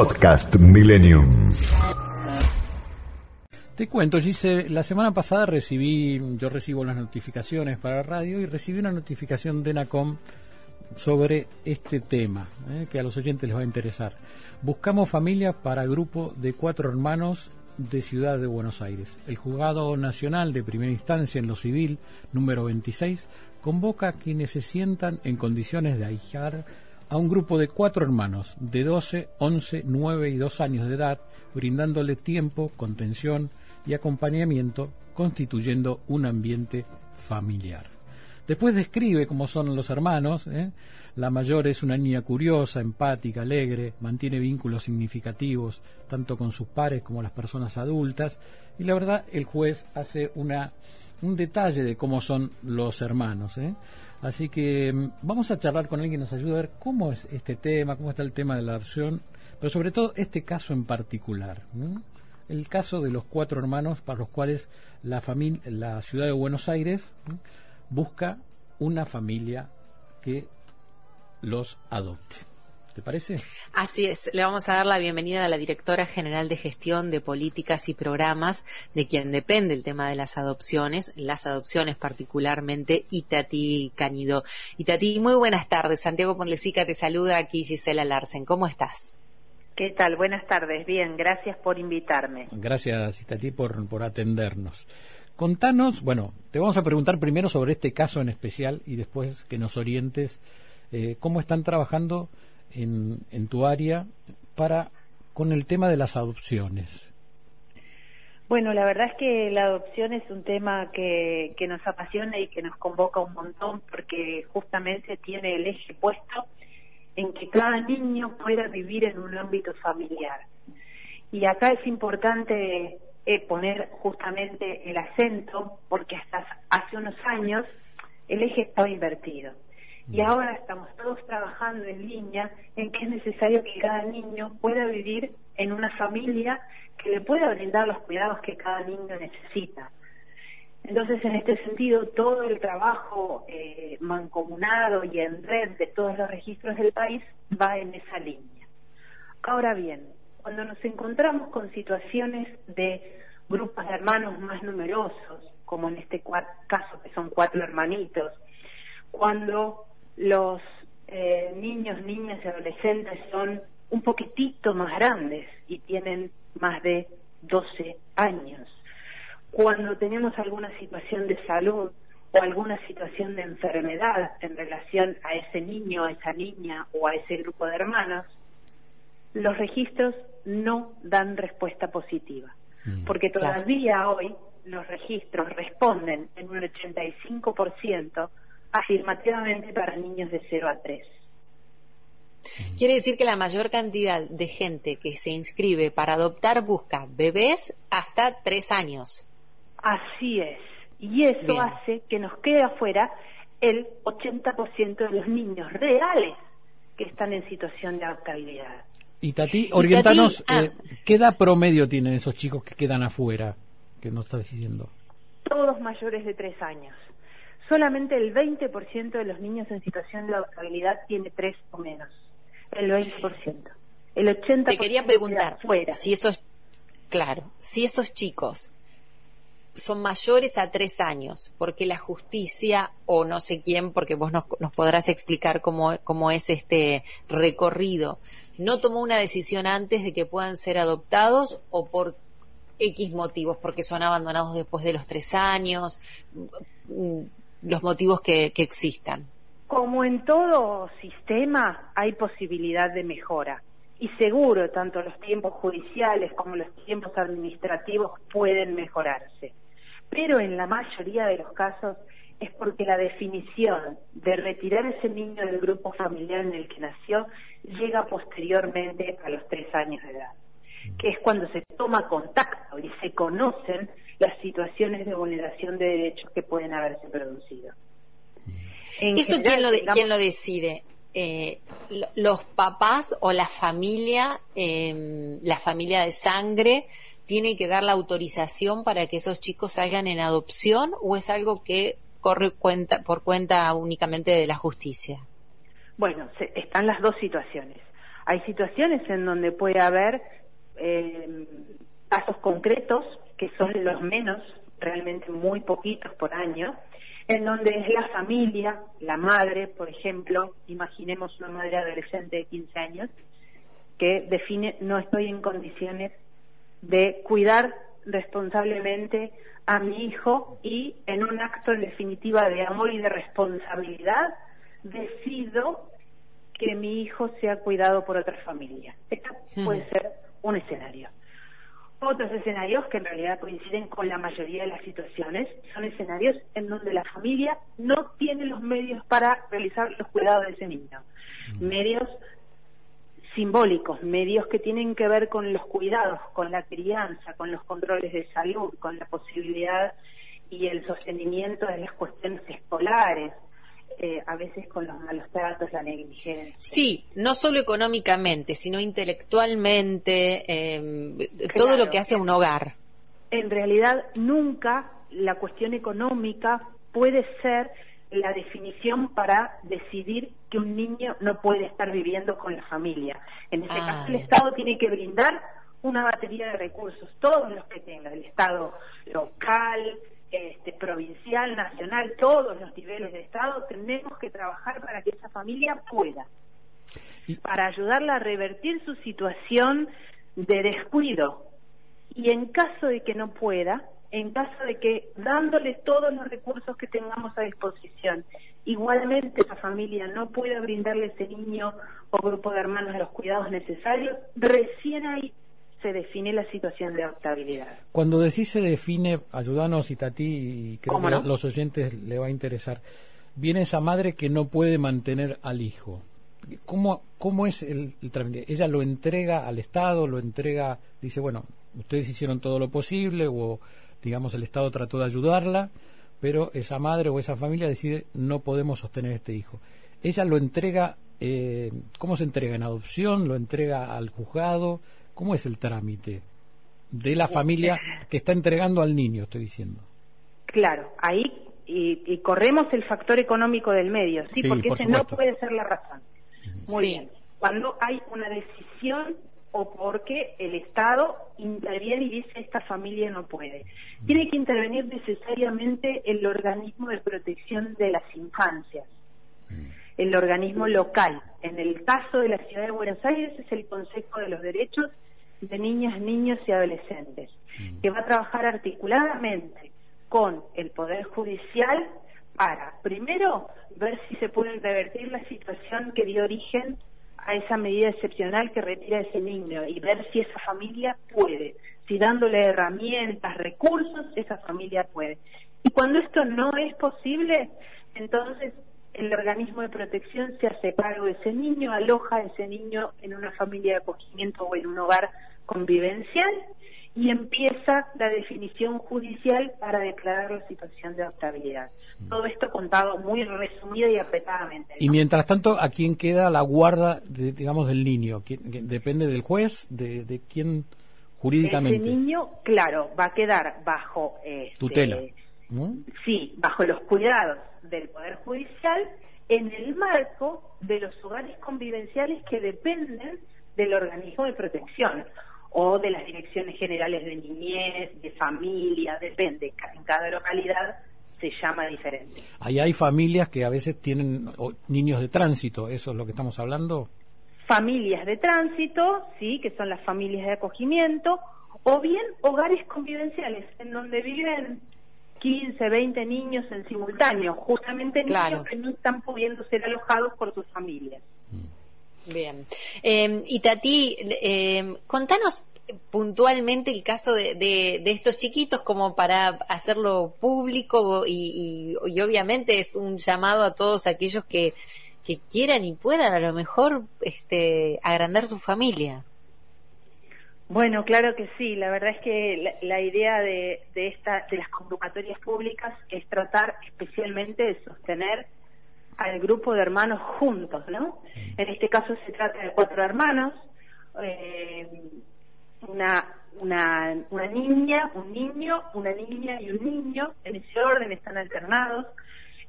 Podcast Millennium. Te cuento, Gise, la semana pasada recibí, yo recibo las notificaciones para radio y recibí una notificación de NACOM sobre este tema, eh, que a los oyentes les va a interesar. Buscamos familia para grupo de cuatro hermanos de Ciudad de Buenos Aires. El Juzgado Nacional de Primera Instancia en lo Civil, número 26, convoca a quienes se sientan en condiciones de ahijar a un grupo de cuatro hermanos de 12, 11, 9 y 2 años de edad, brindándole tiempo, contención y acompañamiento, constituyendo un ambiente familiar. Después describe cómo son los hermanos. ¿eh? La mayor es una niña curiosa, empática, alegre, mantiene vínculos significativos tanto con sus pares como las personas adultas. Y la verdad, el juez hace una, un detalle de cómo son los hermanos. ¿eh? Así que mm, vamos a charlar con alguien que nos ayude a ver cómo es este tema, cómo está el tema de la adopción, pero sobre todo este caso en particular. El caso de los cuatro hermanos para los cuales la, la ciudad de Buenos Aires busca una familia que los adopte. ¿Te parece? Así es. Le vamos a dar la bienvenida a la directora general de gestión de políticas y programas, de quien depende el tema de las adopciones, las adopciones particularmente, Itati Canido. Itati, muy buenas tardes. Santiago Ponlesica te saluda aquí Gisela Larsen. ¿Cómo estás? ¿Qué tal? Buenas tardes. Bien, gracias por invitarme. Gracias, Itati, por, por atendernos. Contanos, bueno, te vamos a preguntar primero sobre este caso en especial y después que nos orientes eh, cómo están trabajando en, en tu área para con el tema de las adopciones. Bueno, la verdad es que la adopción es un tema que, que nos apasiona y que nos convoca un montón porque justamente tiene el eje puesto en que cada niño pueda vivir en un ámbito familiar. Y acá es importante eh, poner justamente el acento, porque hasta hace unos años el eje estaba invertido. Y ahora estamos todos trabajando en línea en que es necesario que cada niño pueda vivir en una familia que le pueda brindar los cuidados que cada niño necesita. Entonces, en este sentido, todo el trabajo eh, mancomunado y en red de todos los registros del país va en esa línea. Ahora bien, cuando nos encontramos con situaciones de grupos de hermanos más numerosos, como en este caso que son cuatro hermanitos, cuando los eh, niños, niñas y adolescentes son un poquitito más grandes y tienen más de 12 años, cuando tenemos alguna situación de salud o alguna situación de enfermedad en relación a ese niño, a esa niña o a ese grupo de hermanos, los registros no dan respuesta positiva, mm, porque todavía hoy los registros responden en un 85% afirmativamente para niños de 0 a 3. Quiere decir que la mayor cantidad de gente que se inscribe para adoptar busca bebés hasta 3 años. Así es. Y eso hace que nos quede afuera el 80% de los niños reales que están en situación de adoptabilidad. Y Tati, orientanos, ah. eh, ¿qué edad promedio tienen esos chicos que quedan afuera? Que nos estás diciendo. Todos mayores de tres años. Solamente el 20% de los niños en situación de adoptabilidad tiene tres o menos. El 20%. El 80% Te quería preguntar si esos, claro, si esos chicos son mayores a tres años, porque la justicia o no sé quién, porque vos nos, podrás explicar cómo, cómo es este recorrido, no tomó una decisión antes de que puedan ser adoptados o por X motivos, porque son abandonados después de los tres años, los motivos que, que existan. Como en todo sistema, hay posibilidad de mejora. Y seguro, tanto los tiempos judiciales como los tiempos administrativos pueden mejorarse pero en la mayoría de los casos es porque la definición de retirar ese niño del grupo familiar en el que nació llega posteriormente a los tres años de edad, que es cuando se toma contacto y se conocen las situaciones de vulneración de derechos que pueden haberse producido. ¿Eso quién, lo quién lo decide? Eh, ¿Los papás o la familia, eh, la familia de sangre? tiene que dar la autorización para que esos chicos salgan en adopción o es algo que corre cuenta, por cuenta únicamente de la justicia? Bueno, están las dos situaciones. Hay situaciones en donde puede haber eh, casos concretos, son los menos, realmente muy poquitos por año, en donde es la familia, la madre, por ejemplo, imaginemos una madre adolescente de 15 años, que define no estoy en condiciones de cuidar responsablemente a mi hijo y en un acto en definitiva de amor y de responsabilidad decido que mi hijo sea cuidado por otra familia. Este puede ser un escenario. Otros escenarios que en realidad coinciden con la mayoría de las situaciones son escenarios en donde la familia no tiene los medios para realizar los cuidados de ese niño. Medios simbólicos, medios que tienen que ver con los cuidados, con la crianza, con los controles de salud, con la posibilidad y el sostenimiento de las cuestiones escolares, eh, a veces con los malos tratos, la negligencia. Sí, no solo económicamente, sino intelectualmente, eh, todo lo que hace un hogar. En realidad, nunca la cuestión económica puede ser la definición para decidir que un niño no puede estar viviendo con la familia. En este ah, caso, el Estado tiene que brindar una batería de recursos, todos los que tenga, el Estado local, este, provincial, nacional, todos los niveles de Estado, tenemos que trabajar para que esa familia pueda, para ayudarla a revertir su situación de descuido. Y en caso de que no pueda, en caso de que dándole todos los recursos que tengamos a disposición, igualmente esa familia no pueda brindarle a ese niño o grupo de hermanos los cuidados necesarios, recién ahí se define la situación de adoptabilidad. Cuando decís se define, ayúdanos y Tati, y creo que los oyentes le va a interesar, viene esa madre que no puede mantener al hijo. ¿Cómo, cómo es el, trámite? ¿Ella lo entrega al Estado, lo entrega, dice, bueno, ustedes hicieron todo lo posible o, digamos, el Estado trató de ayudarla, pero esa madre o esa familia decide no podemos sostener este hijo. Ella lo entrega, eh, ¿cómo se entrega? ¿En adopción? ¿Lo entrega al juzgado? ¿Cómo es el trámite de la familia que está entregando al niño, estoy diciendo? Claro, ahí y, corremos el factor económico del medio, sí, porque ese no puede ser la razón. Muy bien. Cuando hay una decisión o porque el Estado interviene y dice esta familia no puede. Tiene que intervenir necesariamente el organismo de protección de las infancias, el organismo local. En el caso de la ciudad de Buenos Aires es el Consejo de los Derechos de niñas, niños y adolescentes, mm. que va a trabajar articuladamente con el Poder Judicial para, primero, ver si se puede revertir la situación que dio origen a esa medida excepcional que retira ese niño y ver si esa familia puede, si dándole herramientas, recursos, esa familia puede. Y cuando esto no es posible, entonces el organismo de protección se hace cargo de ese niño, aloja a ese niño en una familia de acogimiento o en un hogar convivencial y empieza la definición judicial para declarar la situación de adoptabilidad. Todo esto contado muy resumido y apretadamente. Y mientras tanto, ¿a quién queda la guarda, digamos, del niño? ¿Depende del juez? ¿De, de quién jurídicamente? Ese niño, claro, va a quedar bajo... Este, Tutela. Sí, bajo los cuidados del Poder Judicial en el marco de los hogares convivenciales que dependen del organismo de protección o de las direcciones generales de niñez, de familia, depende, en cada localidad se llama diferente. Ahí hay familias que a veces tienen niños de tránsito, ¿eso es lo que estamos hablando? Familias de tránsito, sí, que son las familias de acogimiento, o bien hogares convivenciales, en donde viven 15, 20 niños en simultáneo, justamente niños que no están pudiendo ser alojados por sus familias. Bien. Eh, y Tati, eh, contanos puntualmente el caso de, de, estos chiquitos como para hacerlo público y, y, obviamente es un llamado a todos aquellos que, que quieran y puedan a lo mejor este, agrandar su familia. Bueno, claro que sí. La verdad es que la, idea de, de, esta, de las convocatorias públicas es tratar especialmente de sostener al grupo de hermanos juntos, ¿no? En este caso se trata de cuatro hermanos, eh, una, una, una niña, un niño, una niña y un niño, en ese orden están alternados,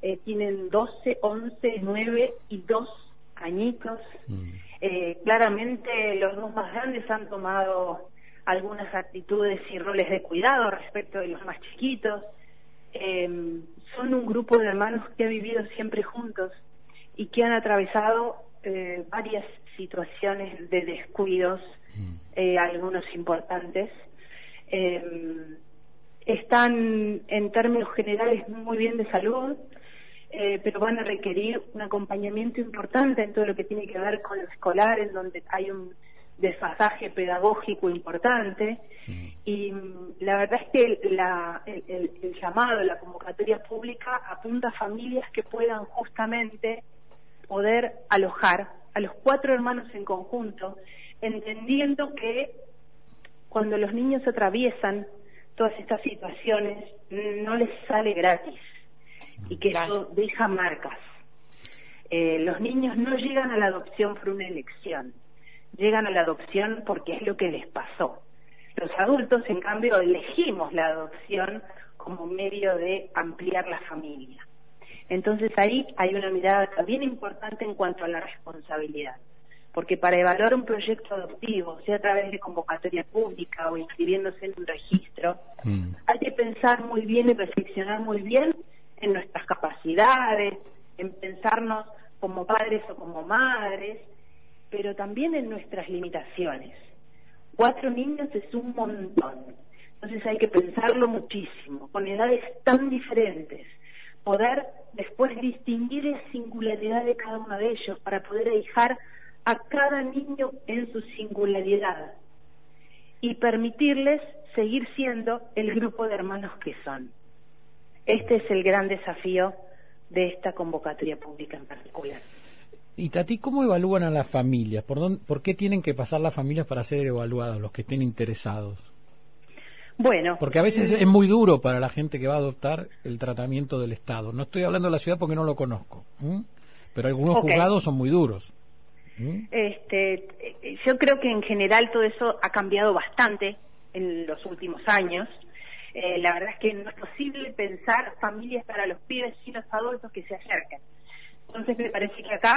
eh, tienen 12, 11, 9 y 2 añitos. Mm. Eh, claramente los dos más grandes han tomado algunas actitudes y roles de cuidado respecto de los más chiquitos. Eh, son un grupo de hermanos que ha vivido siempre juntos y que han atravesado eh, varias situaciones de descuidos, mm. eh, algunos importantes. Eh, están en términos generales muy bien de salud, eh, pero van a requerir un acompañamiento importante en todo lo que tiene que ver con lo escolar, en donde hay un desfasaje pedagógico importante. Y mm, la verdad es que la, el, el, llamado, la convocatoria pública apunta a familias que puedan justamente poder alojar a los cuatro hermanos en conjunto, entendiendo que cuando los niños atraviesan todas estas situaciones no les sale gratis y que eso deja marcas. Eh, los niños no llegan a la adopción por una elección, llegan a la adopción porque es lo que les pasó. Los adultos, en cambio, elegimos la adopción como medio de ampliar la familia. Entonces ahí hay una mirada también importante en cuanto a la responsabilidad, porque para evaluar un proyecto adoptivo, sea a través de convocatoria pública o inscribiéndose en un registro, mm. hay que pensar muy bien y reflexionar muy bien en nuestras capacidades, en pensarnos como padres o como madres, pero también en nuestras limitaciones. Cuatro niños es un montón, entonces hay que pensarlo muchísimo, con edades tan diferentes poder después distinguir la singularidad de cada uno de ellos para poder dejar a cada niño en su singularidad y permitirles seguir siendo el grupo de hermanos que son. Este es el gran desafío de esta convocatoria pública en particular. Y Tati, ¿cómo evalúan a las familias? ¿Por, ¿Por qué tienen que pasar las familias para ser evaluados, los que estén interesados? Bueno. Porque a veces es muy duro para la gente que va a adoptar el tratamiento del Estado. No estoy hablando de la ciudad porque no lo conozco, pero algunos juzgados son muy duros. Este, yo creo que en general todo eso ha cambiado bastante en los últimos años. Eh, la verdad es que no es posible pensar familias para los pibes y los adultos que se acerquen. Entonces me parece que acá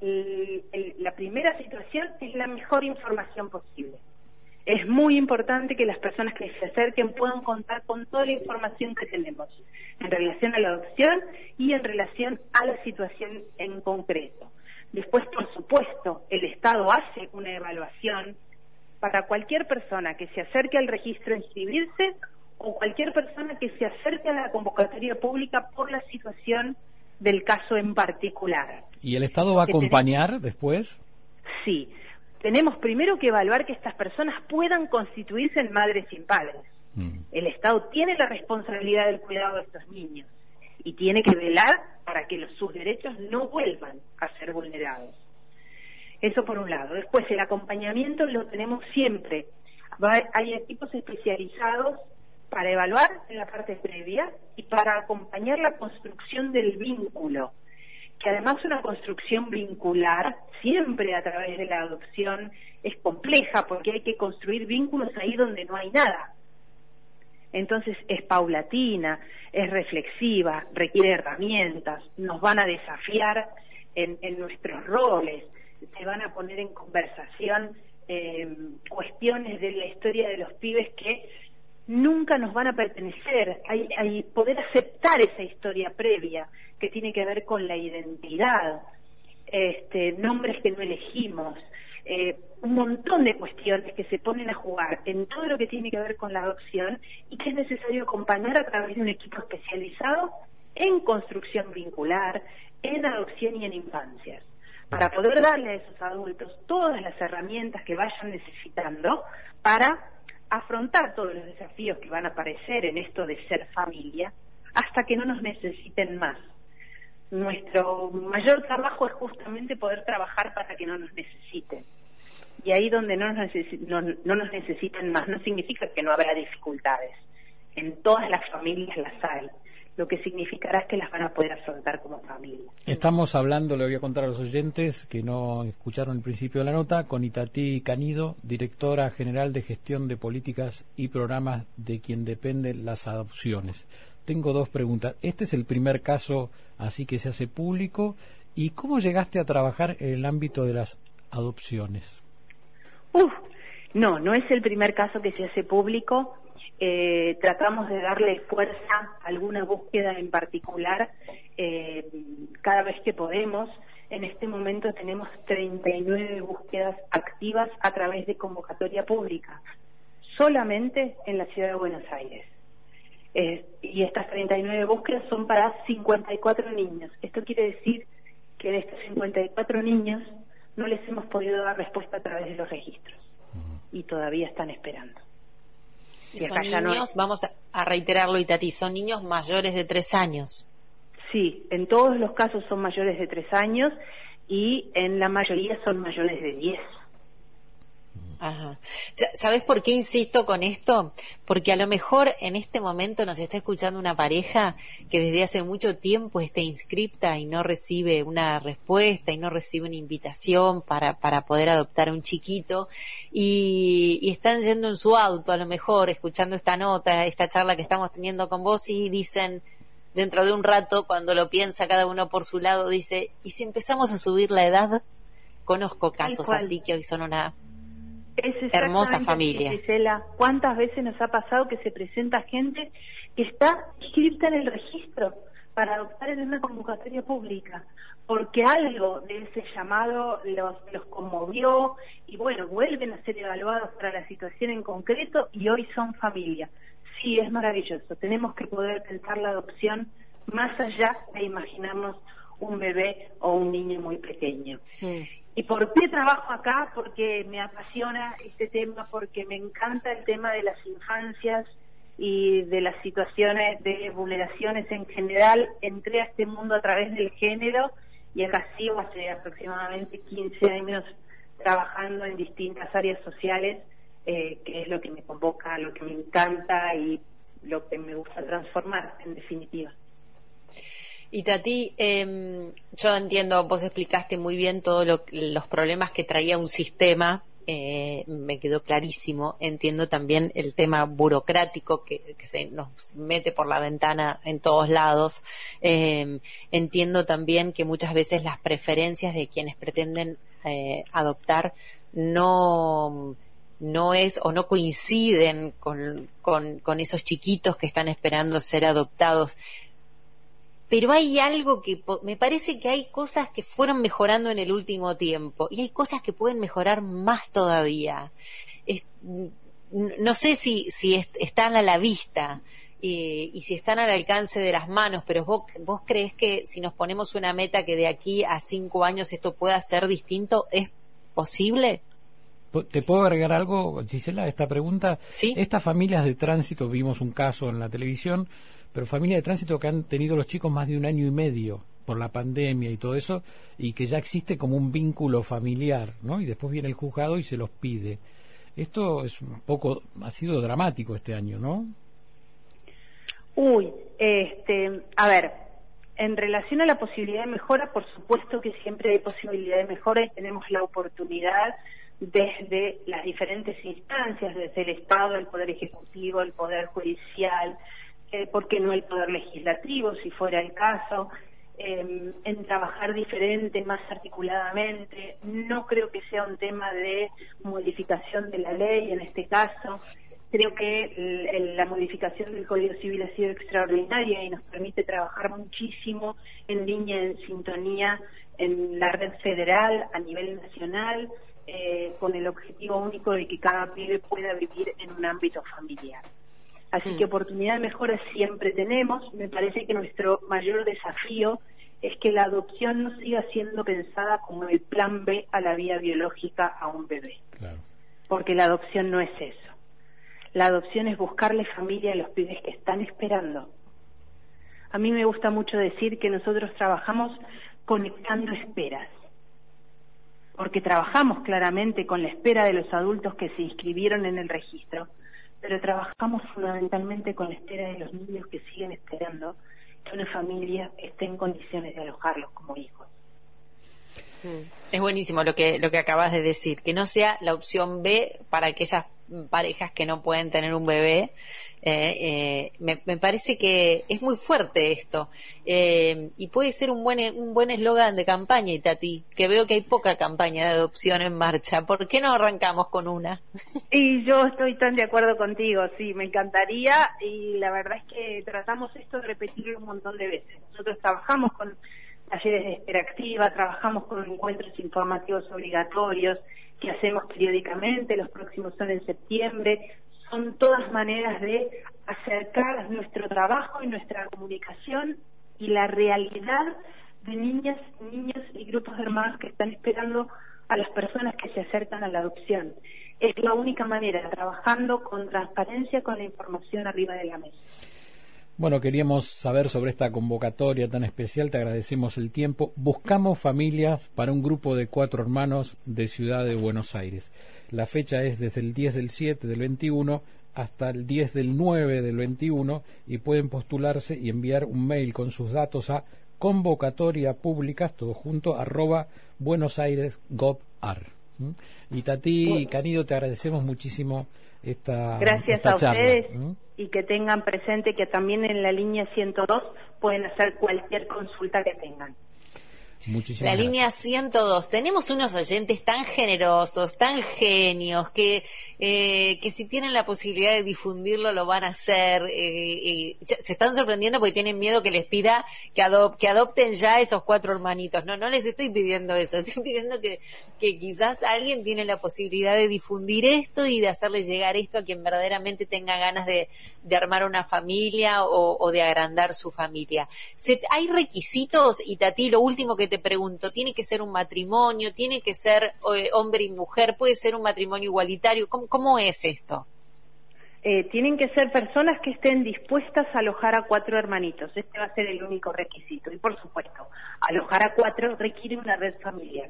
la primera situación es la mejor información posible es muy importante que las personas que se acerquen puedan contar con toda la información que tenemos en relación a la adopción y en relación a la situación en concreto. Después, por supuesto, el Estado hace una evaluación para cualquier persona que se acerque al registro a inscribirse o cualquier persona que se acerque a la convocatoria pública por la situación del caso en particular. ¿Y el Estado va a acompañar después? Sí, tenemos primero que evaluar que estas personas puedan constituirse en madres sin padres. Mm. El Estado tiene la responsabilidad del cuidado de estos niños y tiene que velar para que los, sus derechos no vuelvan a ser vulnerados. Eso por un lado. Después, el acompañamiento lo tenemos siempre. hay equipos especializados para evaluar en la parte previa y para acompañar la construcción del vínculo que además una construcción vincular, siempre a través de la adopción, es compleja porque hay que construir vínculos ahí donde no hay nada. Entonces es paulatina, es reflexiva, requiere herramientas, nos van a desafiar en, nuestros roles, se van a poner en conversación eh, cuestiones de la historia de los pibes que nunca nos van a pertenecer. Hay, hay poder aceptar esa historia previa que tiene que ver con la identidad, este, nombres que no elegimos, eh, un montón de cuestiones que se ponen a jugar en todo lo que tiene que ver con la adopción y que es necesario acompañar a través de un equipo especializado en construcción vincular, en adopción y en infancias, para poder darle a esos adultos todas las herramientas que vayan necesitando para afrontar todos los desafíos que van a aparecer en esto de ser familia hasta que no nos necesiten más. Nuestro mayor trabajo es justamente poder trabajar para que no nos necesiten. Y ahí donde no nos, no nos necesiten más no significa que no habrá dificultades. En todas las familias las hay lo que significará que las van a poder afrontar como familia. Estamos hablando, le voy a contar a los oyentes que no escucharon el principio de la nota, con Itatí Canido, directora general de gestión de políticas y programas de quien dependen las adopciones. Tengo dos preguntas. Este es el primer caso así que se hace público. ¿Y cómo llegaste a trabajar en el ámbito de las adopciones. Uf, no, no es el primer caso que se hace público. Eh, tratamos de darle fuerza a alguna búsqueda en particular eh, cada vez que podemos. En este momento tenemos 39 búsquedas activas a través de convocatoria pública, solamente en la ciudad de Buenos Aires. Eh, y estas 39 búsquedas son para 54 niños. Esto quiere decir que de estos 54 niños no les hemos podido dar respuesta a través de los registros y todavía están esperando. Son niños, vamos a reiterarlo, Itati, son niños mayores de tres años. Sí, en todos los casos son mayores de tres años y en la mayoría son mayores de diez. Ajá. ¿Sabes por qué insisto con esto? Porque a lo mejor en este momento nos está escuchando una pareja que desde hace mucho tiempo está inscripta y no recibe una respuesta y no recibe una invitación para, para poder adoptar a un chiquito y, y están yendo en su auto a lo mejor escuchando esta nota, esta charla que estamos teniendo con vos y dicen, dentro de un rato, cuando lo piensa cada uno por su lado, dice, ¿y si empezamos a subir la edad? Conozco casos así que hoy son una es hermosa familia. Gisela, ¿cuántas veces nos ha pasado que se presenta gente que está inscrita en el registro para adoptar en una convocatoria pública? Porque algo de ese llamado los, los conmovió y bueno, vuelven a ser evaluados para la situación en concreto y hoy son familia. Sí, es maravilloso. Tenemos que poder pensar la adopción más allá de imaginarnos un bebé o un niño muy pequeño. Sí. ¿Y por qué trabajo acá? Porque me apasiona este tema, porque me encanta el tema de las infancias y de las situaciones de vulneraciones en general. Entré a este mundo a través del género y acá sigo hace aproximadamente 15 años trabajando en distintas áreas sociales, eh, que es lo que me convoca, lo que me encanta y lo que me gusta transformar, en definitiva. Y Tati, eh, yo entiendo, vos explicaste muy bien todos los problemas que traía un sistema, eh, me quedó clarísimo. Entiendo también el tema burocrático que, se nos mete por la ventana en todos lados. Eh, entiendo también que muchas veces las preferencias de quienes pretenden eh, adoptar no no es o no coinciden con, con esos chiquitos que están esperando ser adoptados pero hay algo que me parece que hay cosas que fueron mejorando en el último tiempo y hay cosas que pueden mejorar más todavía. no sé si, si están a la vista y, si están al alcance de las manos, pero vos crees que si nos ponemos una meta que de aquí a cinco años esto pueda ser distinto, ¿es posible? ¿Te puedo agregar algo, Gisela, a esta pregunta? Sí. Estas familias de tránsito, vimos un caso en la televisión, pero familias de tránsito que han tenido los chicos más de un año y medio por la pandemia y todo eso, y que ya existe como un vínculo familiar, ¿no? Y después viene el juzgado y se los pide. Esto es un poco, ha sido dramático este año, ¿no? Uy, este, a ver, en relación a la posibilidad de mejora, por supuesto que siempre hay posibilidad de mejora y tenemos la oportunidad desde las diferentes instancias, desde el Estado, el Poder Ejecutivo, el Poder Judicial, eh, ¿por qué no el Poder Legislativo, si fuera el caso? Em, en trabajar diferente, más articuladamente. No creo que sea un tema de modificación de la ley en este caso. Creo que la modificación del Código Civil ha sido extraordinaria y nos permite trabajar muchísimo en línea, en sintonía en la red federal a nivel nacional, eh, con el objetivo único de que cada pibe pueda vivir en un ámbito familiar. Así mm. que oportunidad de mejora siempre tenemos. Me parece que nuestro mayor desafío es que la adopción no siga siendo pensada como el plan B a la vía biológica a un bebé. Porque la adopción no es eso. La adopción es buscarle familia a los pibes que están esperando. A mí me gusta mucho decir que nosotros trabajamos conectando esperas. Porque trabajamos claramente con la espera de los adultos que se inscribieron en el registro, pero trabajamos fundamentalmente con la espera de los niños que siguen esperando que una familia esté en condiciones de alojarlos como hijos. Es buenísimo lo que lo que acabas de decir, que no sea la opción B para aquellas parejas que no pueden tener un bebé. Eh, eh, me, parece que es muy fuerte esto eh, y puede ser un buen un buen eslogan de campaña, Tati, que veo que hay poca campaña de adopción en marcha. ¿Por qué no arrancamos con una? Y yo estoy tan de acuerdo contigo, sí, me encantaría y la verdad es que tratamos esto de repetirlo un montón de veces. Nosotros trabajamos con talleres de espera activa, trabajamos con encuentros informativos obligatorios que hacemos periódicamente, los próximos son en septiembre, son todas maneras de acercar nuestro trabajo y nuestra comunicación y la realidad de niñas, niños y grupos de hermanos que están esperando a las personas que se acercan a la adopción. Es la única manera, trabajando con transparencia, con la información arriba de la mesa. Bueno, queríamos saber sobre esta convocatoria tan especial, te agradecemos el tiempo. Buscamos familias para un grupo de cuatro hermanos de Ciudad de Buenos Aires. La fecha es desde el 10 del 7 del 21 hasta el 10 del 9 del 21 y pueden postularse y enviar un mail con sus datos a convocatoria pública, todo junto, arroba Buenos Aires Y Tati Canido, te agradecemos muchísimo esta Gracias a ustedes y que tengan presente que también en la línea 102 pueden hacer cualquier consulta que tengan la línea 102. Tenemos unos oyentes tan generosos, tan genios, que, eh, que si tienen la posibilidad de difundirlo lo van a hacer. Eh, se están sorprendiendo porque tienen miedo que les pida que, que adopten ya esos cuatro hermanitos. No, no les estoy pidiendo eso. Estoy pidiendo que, que quizás alguien tiene la posibilidad de difundir esto y de hacerle llegar esto a quien verdaderamente tenga ganas de, de armar una familia o, o de agrandar su familia. Se, hay requisitos, y Tati, lo último que te pregunto, ¿tiene que ser un matrimonio? ¿Tiene que ser eh, hombre y mujer? ¿Puede ser un matrimonio igualitario? ¿Cómo, es esto? Eh, tienen que ser personas que estén dispuestas a alojar a cuatro hermanitos. Este va a ser el único requisito. Y por supuesto, alojar a cuatro requiere una red familiar.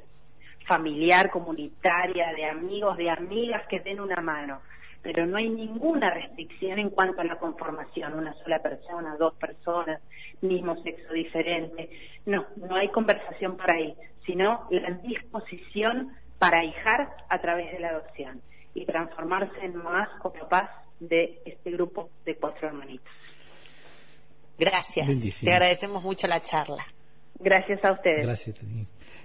Familiar, comunitaria, de amigos, de amigas que den una mano pero no hay ninguna restricción en cuanto a la conformación, una sola persona, dos personas, mismo sexo diferente. No, no hay conversación para ahí, sino la disposición para hijar a través de la adopción y transformarse en más o papás de este grupo de cuatro hermanitos. Gracias. Te agradecemos mucho la charla. Gracias a ustedes. Gracias.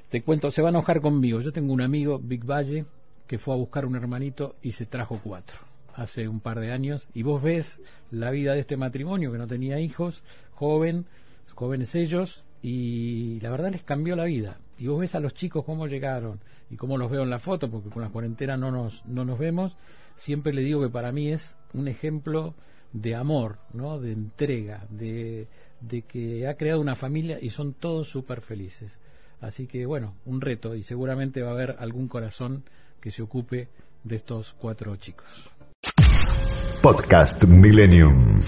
Te cuento, se va a enojar conmigo. Yo tengo un amigo, Big Valle, que fue a buscar un hermanito y se trajo cuatro hace un par de años y vos ves la vida de este matrimonio que no tenía hijos, joven, jóvenes ellos y la verdad les cambió la vida. Y vos ves a los chicos cómo llegaron y cómo los veo en la foto, porque con la cuarentena no nos, no nos vemos, siempre le digo que para mí es un ejemplo de amor, ¿no? de entrega, de, de que ha creado una familia y son todos súper felices. Así que bueno, un reto y seguramente va a haber algún corazón que se ocupe de estos cuatro chicos. Podcast Millennium.